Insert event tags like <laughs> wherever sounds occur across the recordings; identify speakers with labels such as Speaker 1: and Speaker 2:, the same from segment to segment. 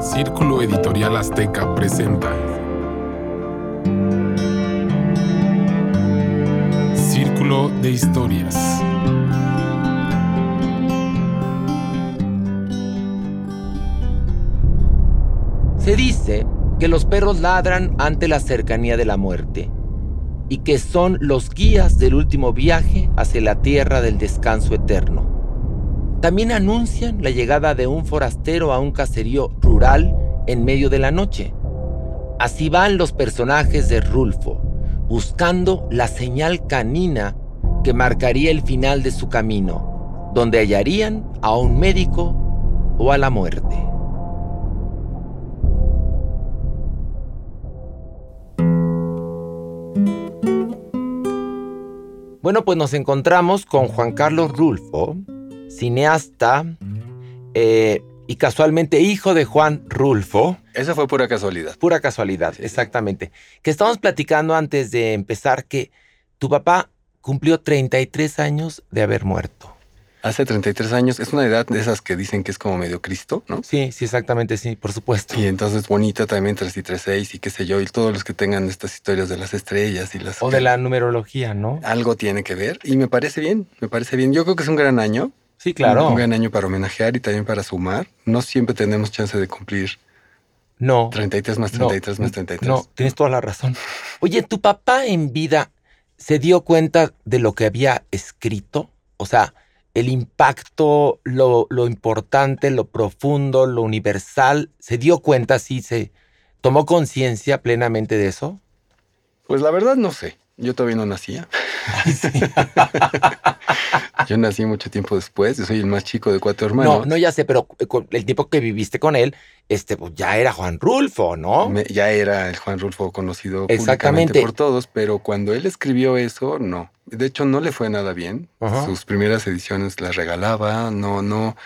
Speaker 1: Círculo Editorial Azteca presenta Círculo de Historias.
Speaker 2: Se dice que los perros ladran ante la cercanía de la muerte y que son los guías del último viaje hacia la tierra del descanso eterno. También anuncian la llegada de un forastero a un caserío rural en medio de la noche. Así van los personajes de Rulfo, buscando la señal canina que marcaría el final de su camino, donde hallarían a un médico o a la muerte. Bueno, pues nos encontramos con Juan Carlos Rulfo, cineasta eh, y casualmente hijo de Juan Rulfo.
Speaker 3: Esa fue pura casualidad.
Speaker 2: Pura casualidad, exactamente. Que estamos platicando antes de empezar que tu papá cumplió 33 años de haber muerto.
Speaker 3: Hace 33 años, es una edad de esas que dicen que es como medio Cristo, ¿no?
Speaker 2: Sí, sí, exactamente, sí, por supuesto.
Speaker 3: Y entonces bonita también 3 y 3, 6 y qué sé yo, y todos los que tengan estas historias de las estrellas y las...
Speaker 2: O de la numerología, ¿no?
Speaker 3: Algo tiene que ver y me parece bien, me parece bien. Yo creo que es un gran año,
Speaker 2: Sí, claro.
Speaker 3: Un gran año para homenajear y también para sumar. No siempre tenemos chance de cumplir.
Speaker 2: No.
Speaker 3: 33 más 33 más 33.
Speaker 2: No, tienes toda la razón. Oye, ¿tu papá en vida se dio cuenta de lo que había escrito? O sea, el impacto, lo, lo importante, lo profundo, lo universal. ¿Se dio cuenta, sí, se tomó conciencia plenamente de eso?
Speaker 3: Pues la verdad no sé. Yo todavía no nacía. <laughs> <laughs> yo nací mucho tiempo después. Yo soy el más chico de cuatro hermanos.
Speaker 2: No, no, ya sé, pero el tiempo que viviste con él, este, pues ya era Juan Rulfo, ¿no?
Speaker 3: ya era el Juan Rulfo conocido Exactamente. por todos, pero cuando él escribió eso, no. De hecho, no le fue nada bien. Sus primeras ediciones las regalaba, no, no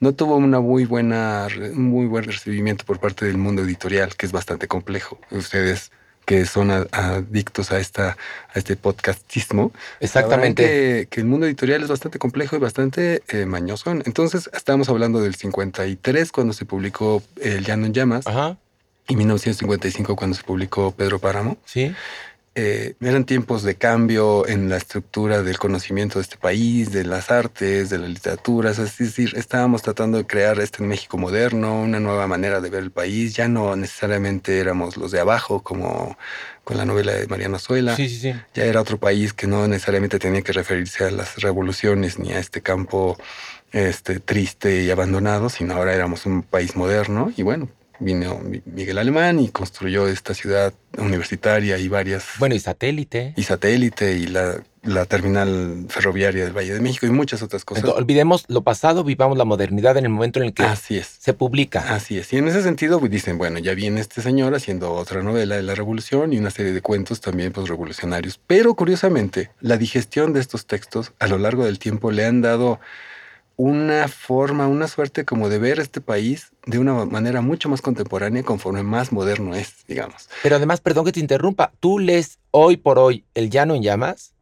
Speaker 3: no tuvo una muy buena, un muy buen recibimiento por parte del mundo editorial, que es bastante complejo. Ustedes que son adictos a, esta, a este podcastismo.
Speaker 2: Exactamente.
Speaker 3: Que, el mundo editorial es bastante complejo y bastante eh, mañoso. Entonces, estábamos hablando del 53 cuando se publicó El Llano en Llamas. Ajá. Y 1955 cuando se publicó Pedro Páramo.
Speaker 2: Sí.
Speaker 3: Eh, eran tiempos de cambio en la estructura del conocimiento de este país, de las artes, de la literatura. Es decir, estábamos tratando de crear este México moderno, una nueva manera de ver el país. Ya no necesariamente éramos los de abajo, como con la novela de Mariano Zuela.
Speaker 2: Sí, sí, sí.
Speaker 3: Ya era otro país que no necesariamente tenía que referirse a las revoluciones ni a este campo este, triste y abandonado, sino ahora éramos un país moderno. Y bueno, vino Miguel Alemán y construyó esta ciudad universitaria y varias...
Speaker 2: Bueno, y satélite.
Speaker 3: Y satélite y la, la terminal ferroviaria del Valle de México y muchas otras cosas.
Speaker 2: olvidemos lo pasado, vivamos la modernidad en el momento en el que
Speaker 3: Así es.
Speaker 2: se publica.
Speaker 3: Así es. Y en ese sentido pues, dicen, bueno, ya viene este señor haciendo otra novela de la revolución y una serie de cuentos también pues, revolucionarios. Pero curiosamente, la digestión de estos textos a lo largo del tiempo le han dado una forma, una suerte como de ver este país de una manera mucho más contemporánea conforme más moderno es, digamos.
Speaker 2: Pero además, perdón que te interrumpa, tú lees hoy por hoy El Llano en Llamas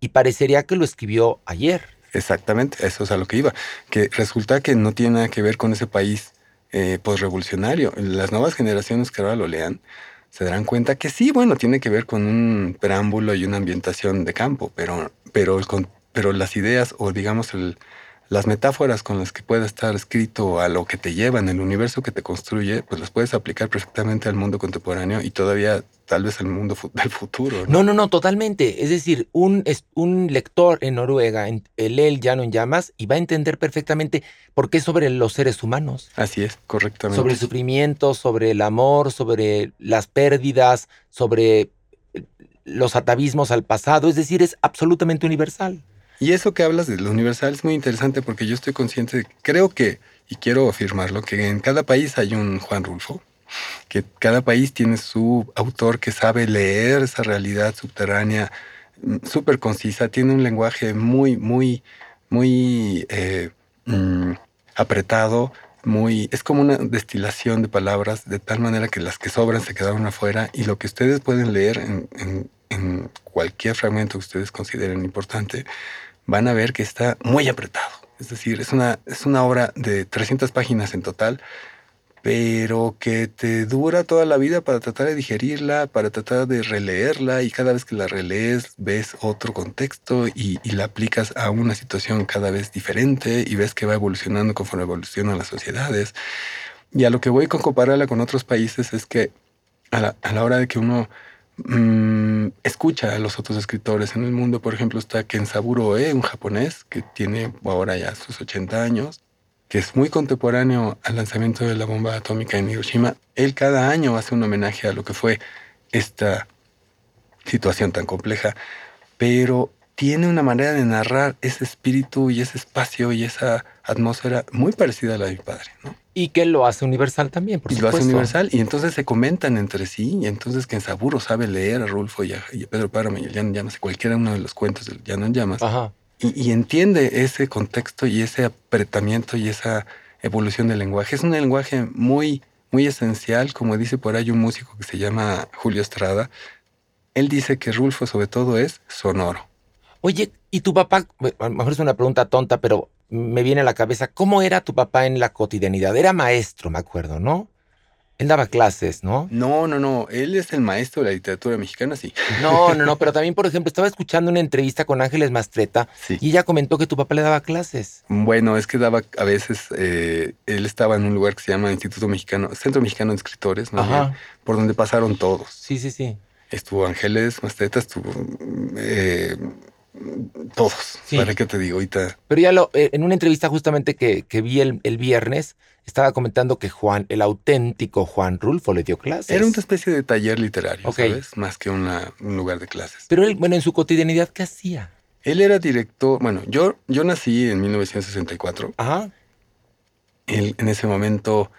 Speaker 2: y parecería que lo escribió ayer.
Speaker 3: Exactamente, eso es a lo que iba, que resulta que no tiene nada que ver con ese país eh, postrevolucionario. Las nuevas generaciones que ahora lo lean se darán cuenta que sí, bueno, tiene que ver con un preámbulo y una ambientación de campo, pero, pero, pero las ideas o digamos el, las metáforas con las que pueda estar escrito a lo que te lleva en el universo que te construye, pues las puedes aplicar perfectamente al mundo contemporáneo y todavía tal vez al mundo <laughs> del futuro.
Speaker 2: No, no, no, totalmente. Es decir, un, un lector en Noruega lee el llano en llamas y va a entender perfectamente por qué es sobre los seres humanos.
Speaker 3: Así es, correctamente.
Speaker 2: Sobre el sufrimiento, sobre el amor, sobre las pérdidas, sobre los atavismos al pasado. Es decir, es absolutamente universal.
Speaker 3: Y eso que hablas de lo universal es muy interesante porque yo estoy consciente, de, creo que, y quiero afirmarlo, que en cada país hay un Juan Rulfo, que cada país tiene su autor que sabe leer esa realidad subterránea mm, súper concisa, tiene un lenguaje muy, muy, muy eh, mm, apretado, muy, es como una destilación de palabras de tal manera que las que sobran se quedaron afuera y lo que ustedes pueden leer en, en cualquier fragmento que ustedes consideren importante van a ver que está muy apretado. Es decir, es una, es una obra de 300 páginas en total, pero que te dura toda la vida para tratar de digerirla, para tratar de releerla y cada vez que la relees ves otro contexto y, la aplicas a una situación cada vez diferente y ves que va evolucionando conforme evolucionan las sociedades. Y a lo que voy con compararla con otros países es que a la, hora de que uno mm, escucha a los otros escritores en el mundo, por ejemplo, está Kensaburo Oe, un japonés que tiene ahora ya sus 80 años, que es muy contemporáneo al lanzamiento de la bomba atómica en Hiroshima, él cada año hace un homenaje a lo que fue esta situación tan compleja, pero tiene una manera de narrar ese espíritu y ese espacio y esa atmósfera muy parecida a la de mi padre, ¿no?
Speaker 2: Y que lo hace universal también, por y
Speaker 3: lo hace universal, y entonces se comentan entre sí, y entonces que en Saburo sabe leer a Rulfo y a, Pedro Páramo y a Llano Llamas, cualquiera uno de los cuentos del Llano Llamas, Ajá y, entiende ese contexto y ese apretamiento y esa evolución del lenguaje. Es un lenguaje muy, muy esencial, como dice por ahí un músico que se llama Julio Estrada. Él dice que Rulfo sobre todo es sonoro.
Speaker 2: Oye, ¿y tu papá? A lo mejor es una pregunta tonta, pero me viene a la cabeza, ¿cómo era tu papá en la cotidianidad? Era maestro, me acuerdo, ¿no? Él daba clases, ¿no?
Speaker 3: No, no, no. Él es el maestro de la literatura mexicana, sí.
Speaker 2: No, no, no. Pero también, por ejemplo, estaba escuchando una entrevista con Ángeles Mastreta y ella comentó que tu papá le daba clases.
Speaker 3: Bueno, es que daba a veces. Eh, él estaba en un lugar que se llama Instituto Mexicano, Centro Mexicano de Escritores, ¿no? Por donde pasaron todos.
Speaker 2: Sí, sí, sí.
Speaker 3: Estuvo Ángeles Mastreta, estuvo. Eh, todos. ¿Para qué te digo ahorita?
Speaker 2: Pero ya lo, eh, en una entrevista justamente que, que vi el, el viernes estaba comentando que Juan, el auténtico Juan Rulfo, le dio clases.
Speaker 3: Era una especie de taller literario, ¿sabes? Más que un lugar de clases.
Speaker 2: Pero él, bueno, en su cotidianidad, ¿qué hacía?
Speaker 3: Él era director, bueno, yo, yo nací en 1964. Ajá. Él en ese momento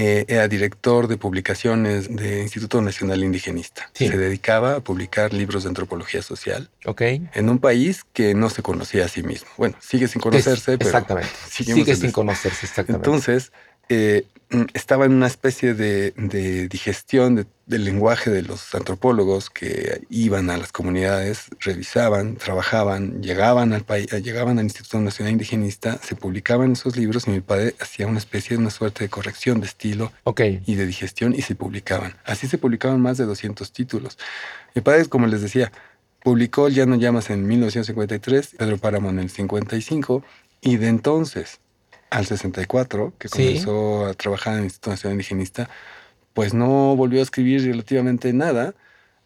Speaker 3: eh, era director de publicaciones del Instituto Nacional Indigenista. Se dedicaba a publicar libros de antropología social en un país que no se conocía a sí mismo. Bueno, sigue sin conocerse, pero
Speaker 2: exactamente. sigue sin conocerse, exactamente.
Speaker 3: Entonces, eh, <clears throat> estaba en una especie de, digestión del lenguaje de los antropólogos que iban a las comunidades, revisaban, trabajaban, llegaban al país, llegaban al Instituto Nacional Indigenista, se publicaban esos libros y mi padre hacía una especie de una suerte de corrección de estilo y de digestión y se publicaban. Así se publicaban más de 200 títulos. Mi padre, como les decía, publicó Ya no llamas en 1953, Pedro Páramo en el 55 y de entonces al 64, que comenzó a trabajar en el Instituto Nacional Indigenista, pues no volvió a escribir relativamente nada.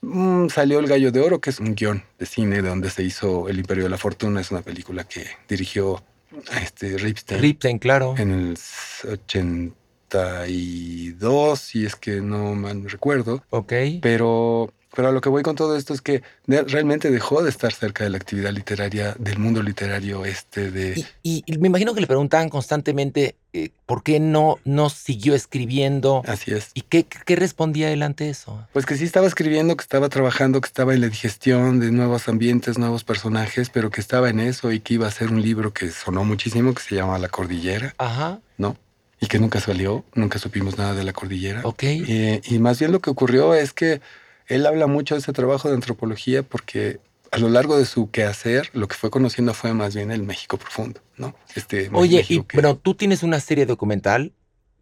Speaker 3: Mm, salió El Gallo de Oro, que es un guion de cine de donde se hizo El Imperio de la Fortuna. Es una película que dirigió a este Ripstein.
Speaker 2: Ripstein, claro.
Speaker 3: En el 82, si es que no mal recuerdo.
Speaker 2: Ok.
Speaker 3: Pero pero a lo que voy con todo esto es que realmente dejó de estar cerca de la actividad literaria, del mundo literario este de...
Speaker 2: Y, me imagino que le preguntaban constantemente eh, por qué no, no siguió escribiendo.
Speaker 3: Así es.
Speaker 2: ¿Y qué, qué respondía él ante eso?
Speaker 3: Pues que sí estaba escribiendo, que estaba trabajando, que estaba en la digestión de nuevos ambientes, nuevos personajes, pero que estaba en eso y que iba a hacer un libro que sonó muchísimo, que se llama La Cordillera.
Speaker 2: Ajá.
Speaker 3: ¿No? Y que nunca salió, nunca supimos nada de La Cordillera.
Speaker 2: Ok.
Speaker 3: Eh, y más bien lo que ocurrió es que él habla mucho de ese trabajo de antropología porque a lo largo de su quehacer, lo que fue conociendo fue más bien el México profundo, ¿no?
Speaker 2: Este Oye, y, bueno, tú tienes una serie documental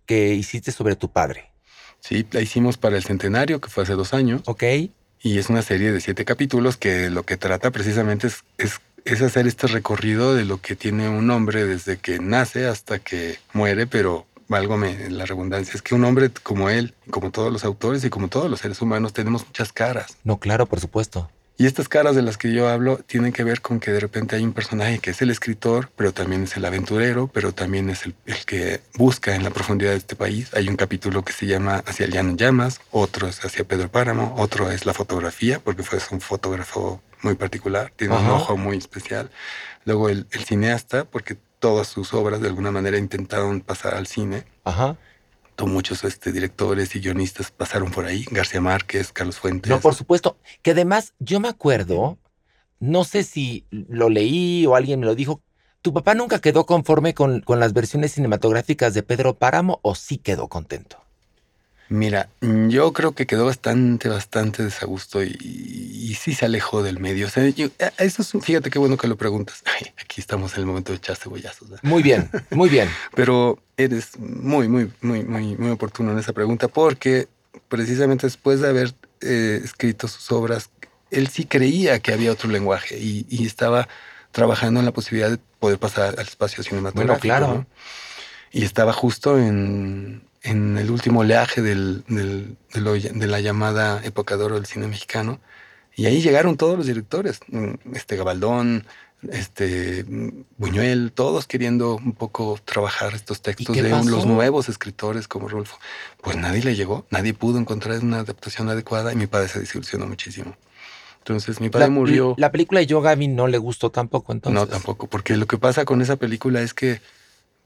Speaker 2: que hiciste sobre tu padre.
Speaker 3: Sí, la hicimos para el centenario, que fue hace dos años.
Speaker 2: Ok.
Speaker 3: Y es una serie de siete capítulos que lo que trata precisamente es, es, es hacer este recorrido de lo que tiene un hombre desde que nace hasta que muere, pero válgame la redundancia, es que un hombre como él, como todos los autores y como todos los seres humanos, tenemos muchas caras.
Speaker 2: No, claro, por supuesto.
Speaker 3: Y estas caras de las que yo hablo tienen que ver con que de repente hay un personaje que es el escritor, pero también es el aventurero, pero también es el, que busca en la profundidad de este país. Hay un capítulo que se llama Hacia el llano llamas, otro es hacia Pedro Páramo, otro es la fotografía, porque fue un fotógrafo muy particular, tiene un ojo muy especial. Luego el, el cineasta, porque todas sus obras de alguna manera intentaron pasar al cine.
Speaker 2: Ajá.
Speaker 3: Muchos este, directores y guionistas pasaron por ahí, García Márquez, Carlos Fuentes.
Speaker 2: No, por supuesto. Que además, yo me acuerdo, no sé si lo leí o alguien me lo dijo, ¿tu papá nunca quedó conforme con, con las versiones cinematográficas de Pedro Páramo o sí quedó contento?
Speaker 3: Mira, yo creo que quedó bastante, bastante desagusto y, y sí se alejó del medio. O sea, yo- eh, eso es, fíjate qué bueno que lo preguntas. <laughs> Ay, aquí estamos en el momento de echar cebollazos.
Speaker 2: Muy bien, muy bien. <laughs>
Speaker 3: Pero eres muy, muy, muy, muy, muy oportuno en esa pregunta porque precisamente después de haber eh, escrito sus obras, él sí creía que había otro lenguaje y, y estaba trabajando en la posibilidad de poder pasar al espacio cinematográfico.
Speaker 2: claro.
Speaker 3: ¿no? Y estaba justo en, en el último oleaje del, del- de, lo- de la llamada época de oro del cine mexicano. Y ahí llegaron todos los directores, mm, este Gabaldón, este Buñuel, todos queriendo un poco trabajar estos textos de los nuevos escritores como Rolfo. Pues nadie le llegó, nadie pudo encontrar una adaptación adecuada y mi padre se desilusionó muchísimo. Entonces mi padre
Speaker 2: La,
Speaker 3: murió.
Speaker 2: la película de Yo Gaby no le gustó tampoco, entonces.
Speaker 3: No, tampoco, porque lo que pasa con esa película es que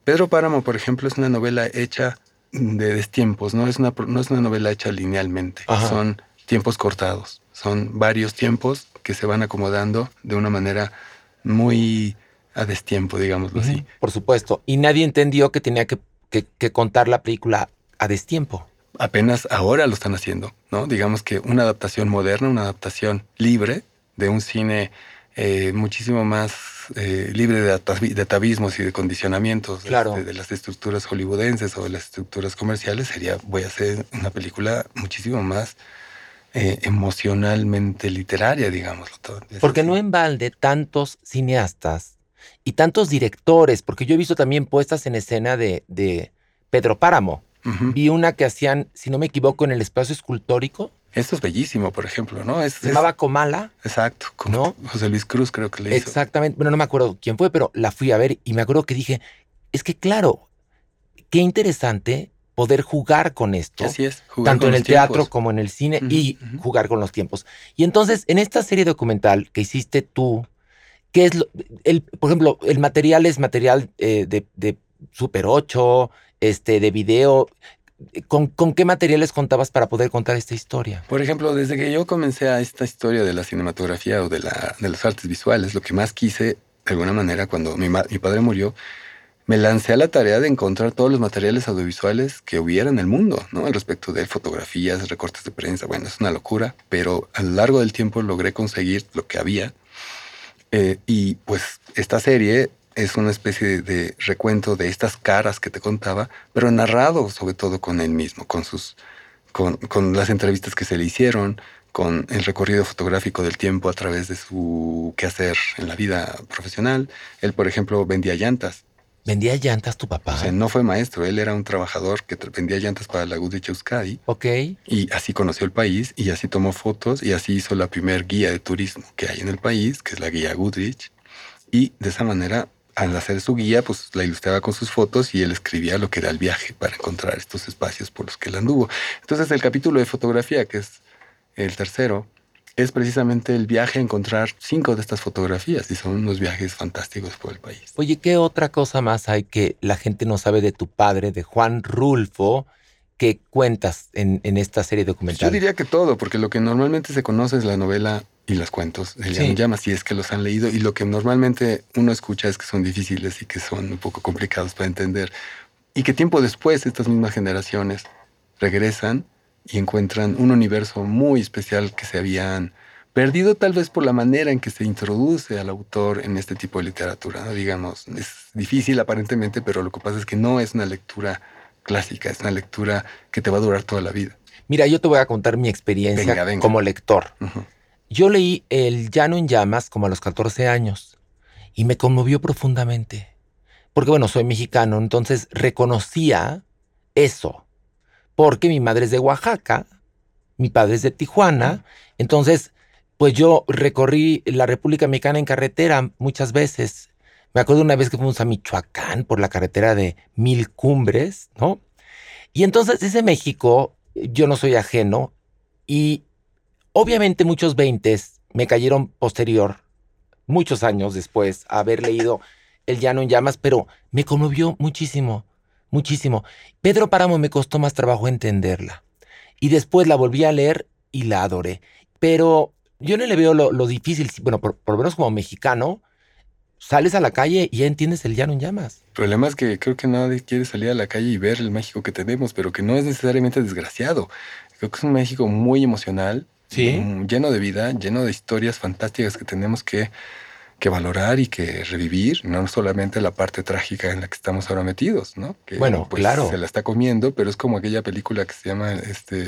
Speaker 3: Pedro Páramo, por ejemplo, es una novela hecha de destiempos, no es una, no es una novela hecha linealmente,
Speaker 2: Ajá.
Speaker 3: son tiempos cortados, son varios tiempos que se van acomodando de una manera muy a destiempo, digámoslo así.
Speaker 2: Por supuesto. Y nadie entendió que tenía que, que- que contar la película a destiempo.
Speaker 3: Apenas ahora lo están haciendo, ¿no? Digamos que una adaptación moderna, una adaptación libre de un cine eh, muchísimo más eh, libre de, atavi- de atavismos y de condicionamientos
Speaker 2: Claro.
Speaker 3: este, de las estructuras hollywoodenses o de las estructuras comerciales, sería, voy a hacer una película muchísimo más eh, emocionalmente literaria, digámoslo todo. Es
Speaker 2: Porque
Speaker 3: así.
Speaker 2: no en balde tantos cineastas y tantos directores, porque yo he visto también puestas en escena de, de Pedro Páramo.
Speaker 3: Ujú.
Speaker 2: Vi una que hacían, si no me equivoco, en el espacio escultórico.
Speaker 3: Esto es bellísimo, por ejemplo, ¿no? Es,
Speaker 2: Se
Speaker 3: es-
Speaker 2: llamaba Comala.
Speaker 3: exacto, como
Speaker 2: ¿no?
Speaker 3: José Luis Cruz creo que le hizo.
Speaker 2: Exactamente. Bueno, no me acuerdo quién fue, pero la fui a ver y me acuerdo que dije, es que claro, qué interesante poder jugar con esto.
Speaker 3: Así es. jugar
Speaker 2: tanto
Speaker 3: con
Speaker 2: en el teatro como en el cine y jugar con los tiempos. Y entonces, en esta serie documental que hiciste tú, ¿qué es lo, el, por ejemplo, el material es material eh, de, de Super 8, este, de video. ¿Con, ¿Con qué materiales contabas para poder contar esta historia?
Speaker 3: Por ejemplo, desde que yo comencé a esta historia de la cinematografía o de, la, las artes visuales, lo que más quise, de alguna manera, cuando mi padre murió, me lancé a la tarea de encontrar todos los materiales audiovisuales que hubiera en el mundo, ¿no? Al respecto de fotografías, recortes de prensa, bueno, es una locura, pero a lo largo del tiempo logré conseguir lo que había. Eh, y pues esta serie es una especie de, recuento de estas caras que te contaba, pero narrado sobre todo con él mismo, con sus con, con las entrevistas que se le hicieron, con el recorrido fotográfico del tiempo a través de su quehacer en la vida profesional. Él, por ejemplo, vendía llantas.
Speaker 2: ¿Vendía llantas tu papá?
Speaker 3: O sea, no fue maestro, él era un trabajador que vendía llantas para la Goodrich Euskadi
Speaker 2: ok.
Speaker 3: y así conoció el país y así tomó fotos y así hizo la primer guía de turismo que hay en el país, que es la guía Goodrich. Y de esa manera, al hacer su guía, pues la ilustraba con sus fotos y él escribía lo que era el viaje para encontrar estos espacios por los que él anduvo. Entonces el capítulo de fotografía, que es el tercero, es precisamente el viaje a encontrar cinco de estas fotografías y son unos viajes fantásticos por el país.
Speaker 2: Oye, ¿qué otra cosa más hay que la gente no sabe de tu padre, de Juan Rulfo, que cuentas en, en esta serie documental?
Speaker 3: Yo diría que todo, porque lo que normalmente se conoce es la novela y los cuentos de
Speaker 2: Sí.
Speaker 3: Llamas, si es que los han leído, y lo que normalmente uno escucha es que son difíciles y que son un poco complicados para entender, y que tiempo después estas mismas generaciones regresan y encuentran un universo muy especial que se habían perdido tal vez por la manera en que se introduce al autor en este tipo de literatura, ¿no? digamos, es difícil aparentemente, pero lo que pasa es que no es una lectura clásica, es una lectura que te va a durar toda la vida.
Speaker 2: Mira, yo te voy a contar mi experiencia
Speaker 3: Venga, venga.
Speaker 2: como lector.
Speaker 3: Ujú.
Speaker 2: Yo leí El Llano en Llamas como a los 14 años y me conmovió profundamente. Porque bueno, soy mexicano, entonces reconocía eso. Porque mi madre es de Oaxaca, mi padre es de Tijuana, entonces pues yo recorrí la República Mexicana en carretera muchas veces. Me acuerdo una vez que fuimos a Michoacán por la carretera de Mil Cumbres, ¿no? Y entonces ese México, yo no soy ajeno y obviamente muchos veintes me cayeron posterior, muchos años después, a haber leído El Llano en Llamas, pero me conmovió muchísimo, muchísimo. Pedro Páramo me costó más trabajo entenderla. Y después la volví a leer y la adoré. Pero yo no le veo lo, lo difícil, bueno, por, por lo menos como mexicano, sales a la calle y ya entiendes el llano en llamas.
Speaker 3: El problema es que creo que nadie quiere salir a la calle y ver el México que tenemos, pero que no es necesariamente desgraciado. Creo que es un México muy emocional,
Speaker 2: Sí.
Speaker 3: mm, lleno de vida, lleno de historias fantásticas que tenemos que, que valorar y que revivir, no solamente la parte trágica en la que estamos ahora metidos, ¿no? Que,
Speaker 2: Bueno,
Speaker 3: pues,
Speaker 2: claro.
Speaker 3: Se la está comiendo, pero es como aquella película que se llama este,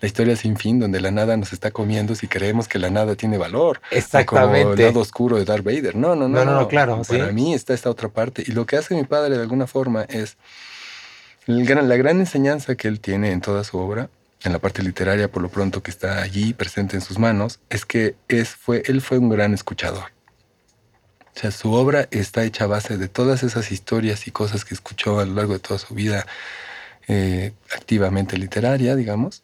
Speaker 3: La historia sin fin, donde la nada nos está comiendo si creemos que la nada tiene valor. O Como el
Speaker 2: Exactamente.
Speaker 3: lado oscuro de Darth Vader. No, no, no.
Speaker 2: No, no, no, claro,
Speaker 3: Para
Speaker 2: sí.
Speaker 3: mí está esta otra parte. Y lo que hace mi padre de alguna forma es gran- la gran enseñanza que él tiene en toda su obra, en la parte literaria por lo pronto que está allí presente en sus manos, es que es, fue, él fue un gran escuchador. O sea, su obra está hecha a base de todas esas historias y cosas que escuchó a lo largo de toda su vida eh, activamente literaria, digamos,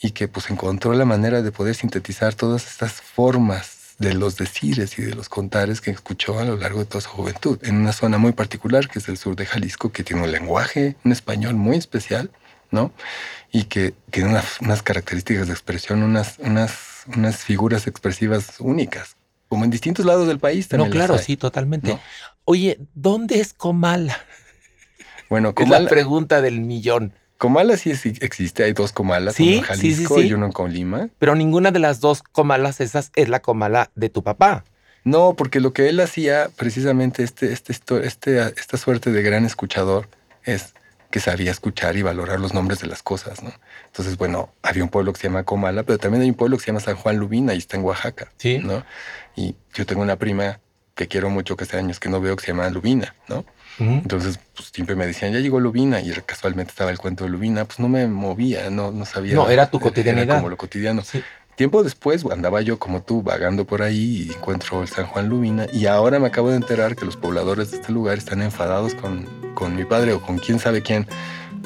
Speaker 3: y que pues encontró la manera de poder sintetizar todas estas formas de los decires y de los contares que escuchó a lo largo de toda su juventud, en una zona muy particular que es el sur de Jalisco, que tiene un lenguaje, un español muy especial, ¿no? Y que tiene unas, unas características de expresión, unas, unas, unas figuras expresivas únicas, como en distintos lados del país
Speaker 2: No,
Speaker 3: también.
Speaker 2: claro,
Speaker 3: hay,
Speaker 2: sí, totalmente.
Speaker 3: ¿no?
Speaker 2: Oye, ¿dónde es Comala?
Speaker 3: Bueno,
Speaker 2: Es la
Speaker 3: Comala,
Speaker 2: pregunta del millón.
Speaker 3: Comala sí existe, hay dos Comalas,
Speaker 2: Sí,
Speaker 3: uno en
Speaker 2: sí, sí,
Speaker 3: Jalisco
Speaker 2: sí.
Speaker 3: y uno en Colima.
Speaker 2: Pero ninguna de las dos Comalas esas es la Comala de tu papá.
Speaker 3: No, porque lo que él hacía, precisamente este, este, este, esta suerte de gran escuchador, es que sabía escuchar y valorar los nombres de las cosas, ¿no? Entonces, bueno, había un pueblo que se llama Comala, pero también hay un pueblo que se llama San Juan Lubina y está en Oaxaca,
Speaker 2: Sí.
Speaker 3: ¿no? Y yo tengo una prima que quiero mucho, que hace años que no veo, que se llama Lubina, ¿no? Entonces, pues siempre me decían, ya llegó Lubina, y casualmente estaba el cuento de Lubina, pues no me movía, no, no sabía.
Speaker 2: No, era tu cotidianidad.
Speaker 3: como lo cotidiano.
Speaker 2: Sí.
Speaker 3: Tiempo después andaba yo como tú vagando por ahí y encuentro el San Juan Lubina y ahora me acabo de enterar que los pobladores de este lugar están enfadados con, con mi padre o con quién sabe quién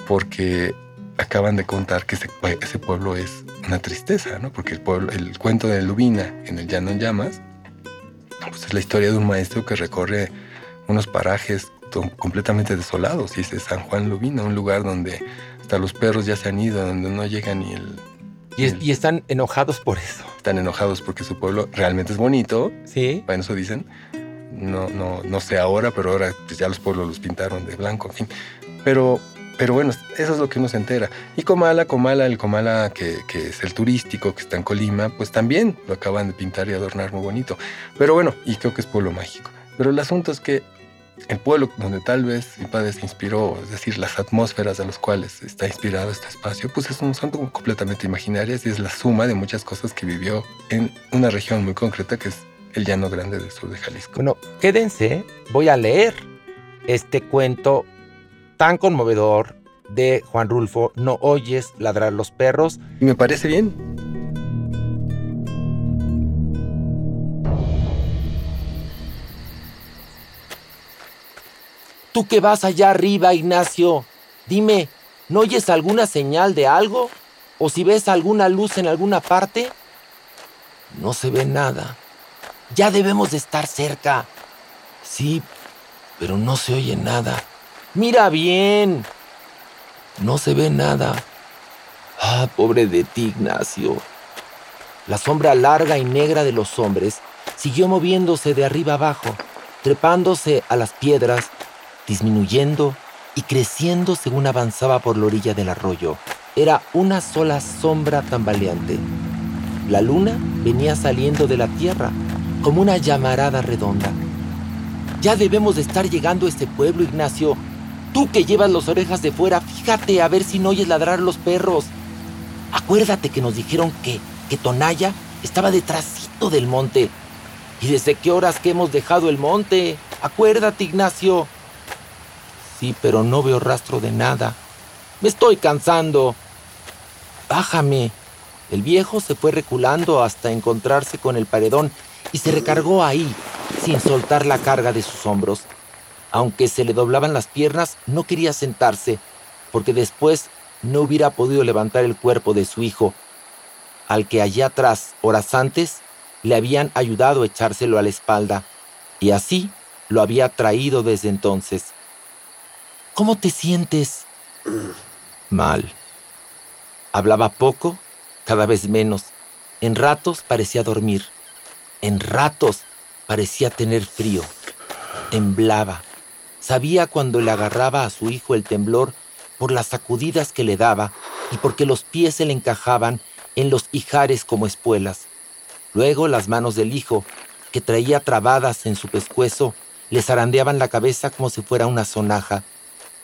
Speaker 3: porque acaban de contar que ese, pue- ese pueblo es una tristeza, ¿no? Porque el, pueblo, el cuento de Lubina en el Llano en Llamas pues es la historia de un maestro que recorre unos parajes completamente desolados y es San Juan Lubina, un lugar donde hasta los perros ya se han ido, donde no llega ni el...
Speaker 2: Y, es- y están enojados por eso.
Speaker 3: Están enojados porque su pueblo realmente es bonito,
Speaker 2: Sí.
Speaker 3: bueno, eso dicen. No, no, no sé ahora, pero ahora pues, ya los pueblos los pintaron de blanco, en fin. Pero, pero bueno, eso es lo que uno se entera. Y Comala, Comala, el Comala que, que es el turístico, que está en Colima, pues también lo acaban de pintar y adornar muy bonito. Pero bueno, y creo que es pueblo mágico. Pero el asunto es que el pueblo donde tal vez mi padre se inspiró, es decir, las atmósferas de los cuales está inspirado este espacio, pues es un, son completamente imaginarias y es la suma de muchas cosas que vivió en una región muy concreta que es el Llano Grande del sur de Jalisco.
Speaker 2: Bueno, quédense, voy a leer este cuento tan conmovedor de Juan Rulfo, No oyes ladrar los perros.
Speaker 3: Me parece bien.
Speaker 2: Tú que vas allá arriba, Ignacio, dime, ¿no oyes alguna señal de algo? ¿O si ves alguna luz en alguna parte? No se ve nada. Ya debemos de estar cerca. Sí, pero no se oye nada. Mira bien. No se ve nada. Ah, pobre de ti, Ignacio. La sombra larga y negra de los hombres siguió moviéndose de arriba abajo, trepándose a las piedras, disminuyendo y creciendo según avanzaba por la orilla del arroyo. Era una sola sombra tambaleante. La luna venía saliendo de la tierra como una llamarada redonda. Ya debemos de estar llegando a este pueblo, Ignacio. Tú que llevas las orejas de fuera, fíjate a ver si no oyes ladrar los perros. Acuérdate que nos dijeron que, que Tonaya estaba detrásito del monte. ¿Y desde qué horas que hemos dejado el monte? Acuérdate, Ignacio. Sí, pero no veo rastro de nada. Me estoy cansando. Bájame. El viejo se fue reculando hasta encontrarse con el paredón y se recargó ahí, sin soltar la carga de sus hombros. Aunque se le doblaban las piernas, no quería sentarse, porque después no hubiera podido levantar el cuerpo de su hijo, al que allá atrás, horas antes, le habían ayudado a echárselo a la espalda, y así lo había traído desde entonces. ¿Cómo te sientes? Mal. Hablaba poco, cada vez menos. En ratos parecía dormir. En ratos parecía tener frío. temblaba. Sabía cuando le agarraba a su hijo el temblor por las sacudidas que le daba y porque los pies se le encajaban en los ijares como espuelas. Luego las manos del hijo, que traía trabadas en su pescuezo, le zarandeaban la cabeza como si fuera una sonaja.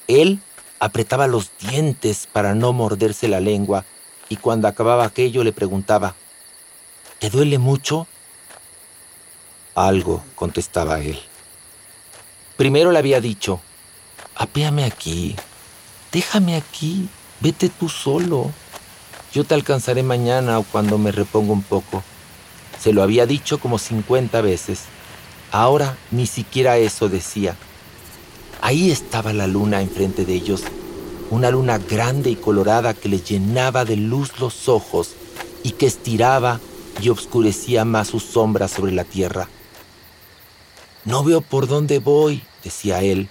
Speaker 2: Él apretaba los dientes para no morderse la lengua y cuando acababa aquello le preguntaba, ¿Te duele mucho? Algo, contestaba él. Primero le había dicho, apéame aquí, déjame aquí, vete tú solo. Yo te alcanzaré mañana o cuando me reponga un poco. Se lo había dicho como 50 veces. Ahora ni siquiera eso decía. Ahí estaba la luna enfrente de ellos, una luna grande y colorada que le llenaba de luz los ojos y que estiraba y obscurecía más sus sombras sobre la tierra. No veo por dónde voy, decía él,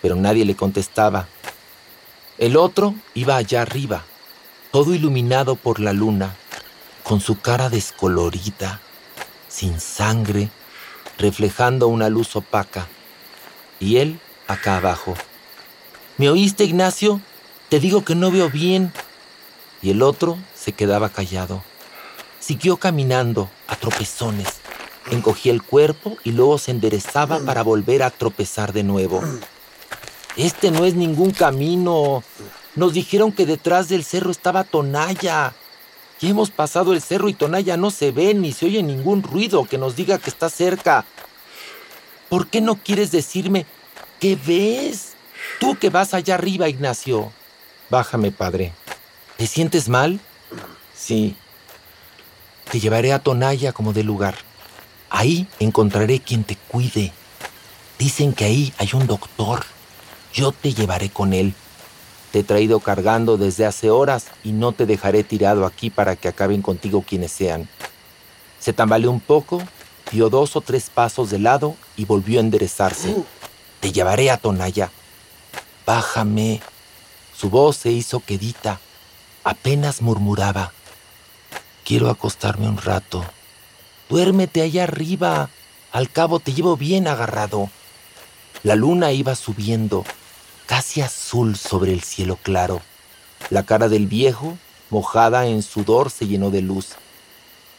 Speaker 2: pero nadie le contestaba. El otro iba allá arriba, todo iluminado por la luna, con su cara descolorida, sin sangre, reflejando una luz opaca. Y él acá abajo. ¿Me oíste, Ignacio? Te digo que no veo bien. Y el otro se quedaba callado. Siguió caminando a tropezones encogía el cuerpo y luego se enderezaba para volver a tropezar de nuevo. Este no es ningún camino. Nos dijeron que detrás del cerro estaba Tonaya. Ya hemos pasado el cerro y Tonaya no se ve ni se oye ningún ruido que nos diga que está cerca. ¿Por qué no quieres decirme qué ves? Tú que vas allá arriba, Ignacio. Bájame, padre. ¿Te sientes mal? Sí. Te llevaré a Tonaya como de lugar. Ahí encontraré quien te cuide. Dicen que ahí hay un doctor. Yo te llevaré con él. Te he traído cargando desde hace horas y no te dejaré tirado aquí para que acaben contigo quienes sean. Se tambaleó un poco, dio dos o tres pasos de lado y volvió a enderezarse. Te llevaré a Tonaya. Bájame. Su voz se hizo quedita. Apenas murmuraba. Quiero acostarme un rato. Duérmete allá arriba. Al cabo te llevo bien agarrado. La luna iba subiendo, casi azul sobre el cielo claro. La cara del viejo, mojada en sudor, se llenó de luz.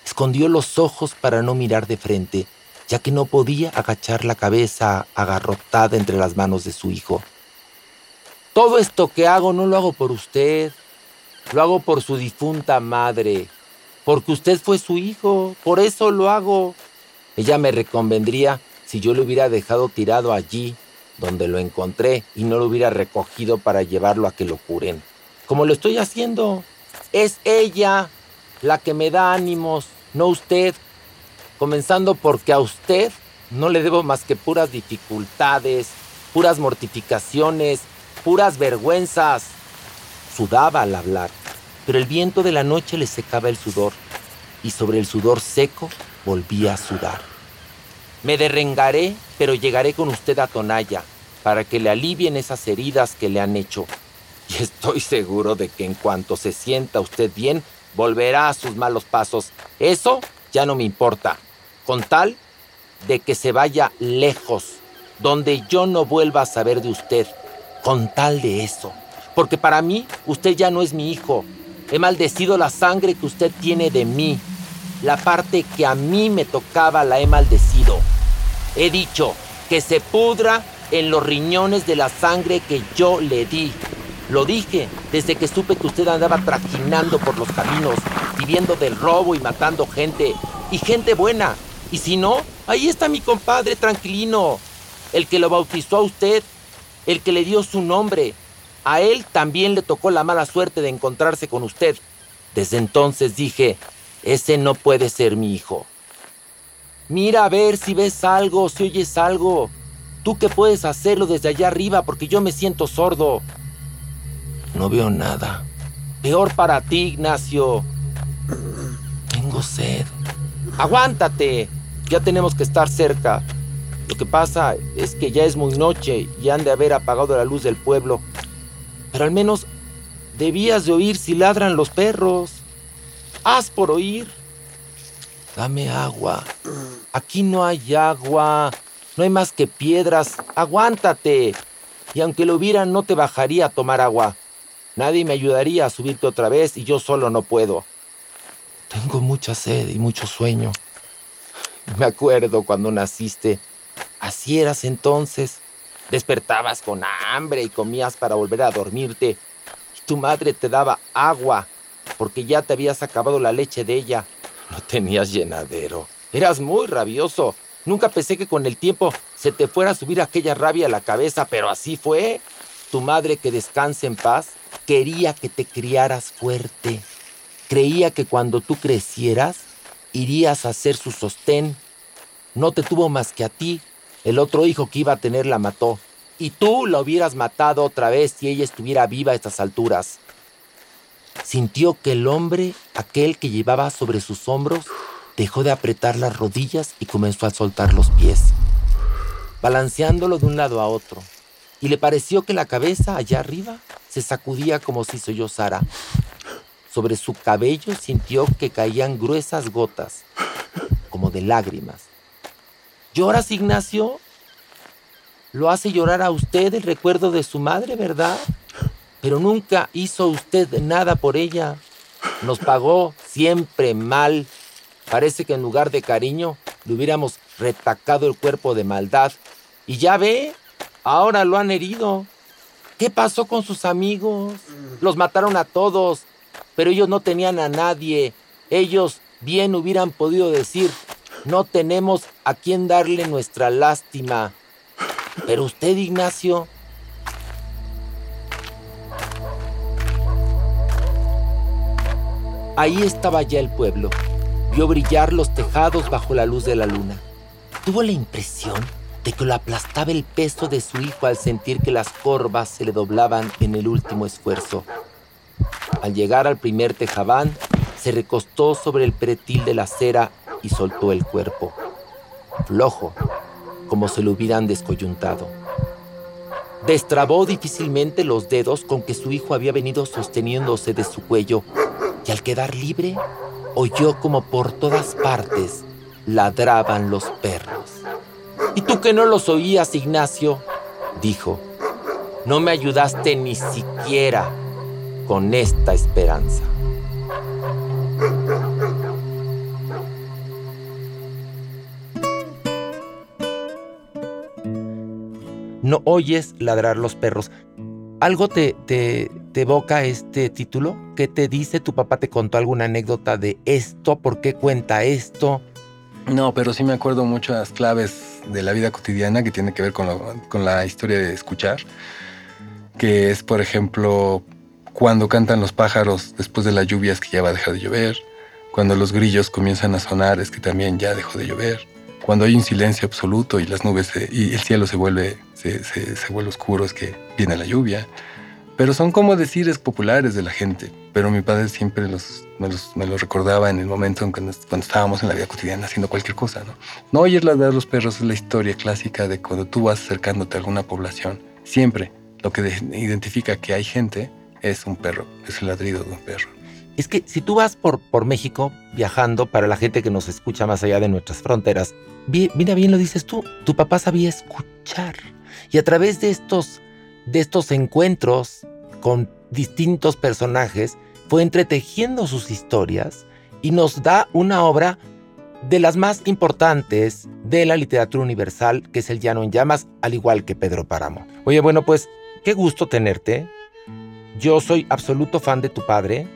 Speaker 2: Escondió los ojos para no mirar de frente, ya que no podía agachar la cabeza agarrotada entre las manos de su hijo. Todo esto que hago no lo hago por usted, lo hago por su difunta madre, porque usted fue su hijo, por eso lo hago. Ella me reconvendría si yo lo hubiera dejado tirado allí, donde lo encontré, y no lo hubiera recogido para llevarlo a que lo curen. Como lo estoy haciendo. Es ella la que me da ánimos, no usted. Comenzando porque a usted no le debo más que puras dificultades, puras mortificaciones, puras vergüenzas. Sudaba al hablar pero el viento de la noche le secaba el sudor, y sobre el sudor seco volvía a sudar. Me derrengaré, pero llegaré con usted a Tonaya, para que le alivien esas heridas que le han hecho. <laughs> Y estoy seguro de que en cuanto se sienta usted bien, volverá a sus malos pasos. Eso ya no me importa, con tal de que se vaya lejos, donde yo no vuelva a saber de usted, con tal de eso. Porque para mí usted ya no es mi hijo, He maldecido la sangre que usted tiene de mí. La parte que a mí me tocaba la he maldecido. He dicho que se pudra en los riñones de la sangre que yo le di. Lo dije desde que supe que usted andaba trajinando por los caminos, viviendo del robo y matando gente. Y gente buena. Y si no, ahí está mi compadre tranquilino, el que lo bautizó a usted, el que le dio su nombre, a él también le tocó la mala suerte de encontrarse con usted. Desde entonces dije, ese no puede ser mi hijo. Mira a ver si ves algo, si oyes algo. Tú que puedes hacerlo desde allá arriba porque yo me siento sordo. No veo nada. Peor para ti, Ignacio. Tengo sed. Aguántate. Ya tenemos que estar cerca. Lo que pasa es que ya es muy noche y han de haber apagado la luz del pueblo. Pero al menos debías de oír si ladran los perros. Haz por oír. Dame agua. Aquí no hay agua. No hay más que piedras. Aguántate. Y aunque lo hubiera, no te bajaría a tomar agua. Nadie me ayudaría a subirte otra vez y yo solo no puedo. Tengo mucha sed y mucho sueño. <laughs> Me acuerdo cuando naciste. Así eras entonces. Despertabas con hambre y comías para volver a dormirte. Tu madre te daba agua porque ya te habías acabado la leche de ella. No tenías llenadero. Eras muy rabioso. Nunca pensé que con el tiempo se te fuera a subir aquella rabia a la cabeza, pero así fue. Tu madre, que descanse en paz, quería que te criaras fuerte. Creía que cuando tú crecieras, irías a ser su sostén. No te tuvo más que a ti. El otro hijo que iba a tener la mató. Y tú la hubieras matado otra vez si ella estuviera viva a estas alturas. Sintió que el hombre, aquel que llevaba sobre sus hombros, dejó de apretar las rodillas y comenzó a soltar los pies, balanceándolo de un lado a otro. Y le pareció que la cabeza allá arriba se sacudía como si sollozara. Sobre su cabello sintió que caían gruesas gotas, como de lágrimas. ¿Lloras, Ignacio? Lo hace llorar a usted el recuerdo de su madre, ¿verdad? Pero nunca hizo usted nada por ella. Nos pagó siempre mal. Parece que en lugar de cariño le hubiéramos retacado el cuerpo de maldad. Y ya ve, ahora lo han herido. ¿Qué pasó con sus amigos? Los mataron a todos, pero ellos no tenían a nadie. Ellos bien hubieran podido decir, no tenemos a quien darle nuestra lástima. Pero usted, Ignacio, Ahí estaba ya el pueblo. Vio brillar los tejados bajo la luz de la luna. Tuvo la impresión de que lo aplastaba el peso de su hijo al sentir que las corvas se le doblaban en el último esfuerzo. Al llegar al primer tejabán, se recostó sobre el pretil de la acera y soltó el cuerpo, flojo, como si lo hubieran descoyuntado. Destrabó difícilmente los dedos con que su hijo había venido sosteniéndose de su cuello y al quedar libre oyó como por todas partes ladraban los perros. ¿Y tú que no los oías, Ignacio? dijo. No me ayudaste ni siquiera con esta esperanza. No oyes ladrar los perros. ¿Algo te, te, te evoca este título? ¿Qué te dice? ¿Tu papá te contó alguna anécdota de esto? ¿Por qué cuenta esto?
Speaker 3: No, pero sí me acuerdo muchas claves de la vida cotidiana que tiene que ver con, con la historia de escuchar, que es, por ejemplo, cuando cantan los pájaros después de las lluvias que ya va a dejar de llover, cuando los grillos comienzan a sonar es que también ya dejó de llover, cuando hay un silencio absoluto y las nubes y el cielo se vuelve, se, se vuelve oscuro es que viene la lluvia. Pero son como decires populares de la gente. Pero mi padre siempre los, me, los, recordaba en el momento en que cuando estábamos en la vida cotidiana haciendo cualquier cosa. No, no oyes ladrar los perros es la historia clásica de cuando tú vas acercándote a alguna población. Siempre lo que identifica que hay gente es un perro, es el ladrido de un perro.
Speaker 2: Es que si tú vas por, por México viajando, para la gente que nos escucha más allá de nuestras fronteras, mira bien lo dices tú, tu papá sabía escuchar. Y a través de estos de estos encuentros con distintos personajes, fue entretejiendo sus historias y nos da una obra de las más importantes de la literatura universal, que es El Llano en Llamas, al igual que Pedro Páramo. Oye, bueno, pues qué gusto tenerte. Yo soy absoluto fan de tu padre.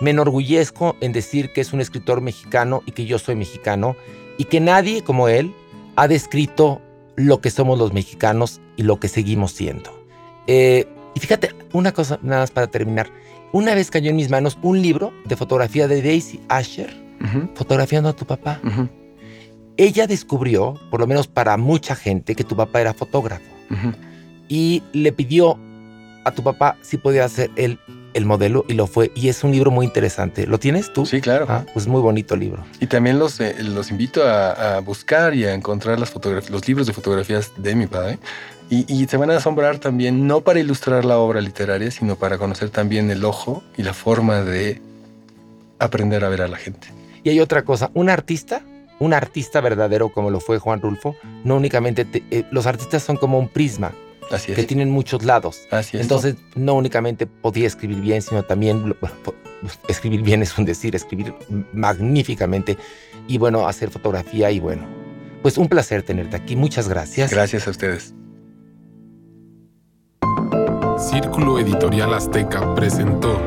Speaker 2: Me enorgullezco en decir que es un escritor mexicano y que yo soy mexicano y que nadie como él ha descrito lo que somos los mexicanos y lo que seguimos siendo. Eh, y fíjate, una cosa nada más para terminar. Una vez cayó en mis manos un libro de fotografía de Daisy Asher, fotografiando a tu papá. Ella descubrió, por lo menos para mucha gente, que tu papá era fotógrafo. Y le pidió a tu papá si podía hacer el, el modelo y lo fue. Y es un libro muy interesante. ¿Lo tienes tú?
Speaker 3: Sí, claro.
Speaker 2: Ah, pues muy bonito el libro.
Speaker 3: Y también los, eh, los invito a, a, buscar y a encontrar las los libros de fotografías de mi padre. Y, se van a asombrar también, no para ilustrar la obra literaria, sino para conocer también el ojo y la forma de aprender a ver a la gente.
Speaker 2: Y hay otra cosa, un artista un artista verdadero como lo fue Juan Rulfo, no únicamente eh, los artistas son como un prisma
Speaker 3: Así es.
Speaker 2: que tienen muchos lados.
Speaker 3: Así es.
Speaker 2: Entonces no únicamente podía escribir bien, sino también bueno, escribir bien es un decir, escribir magníficamente y bueno, hacer fotografía y bueno, pues un placer tenerte aquí. Muchas gracias.
Speaker 3: Gracias a ustedes.
Speaker 1: Círculo Editorial Azteca presentó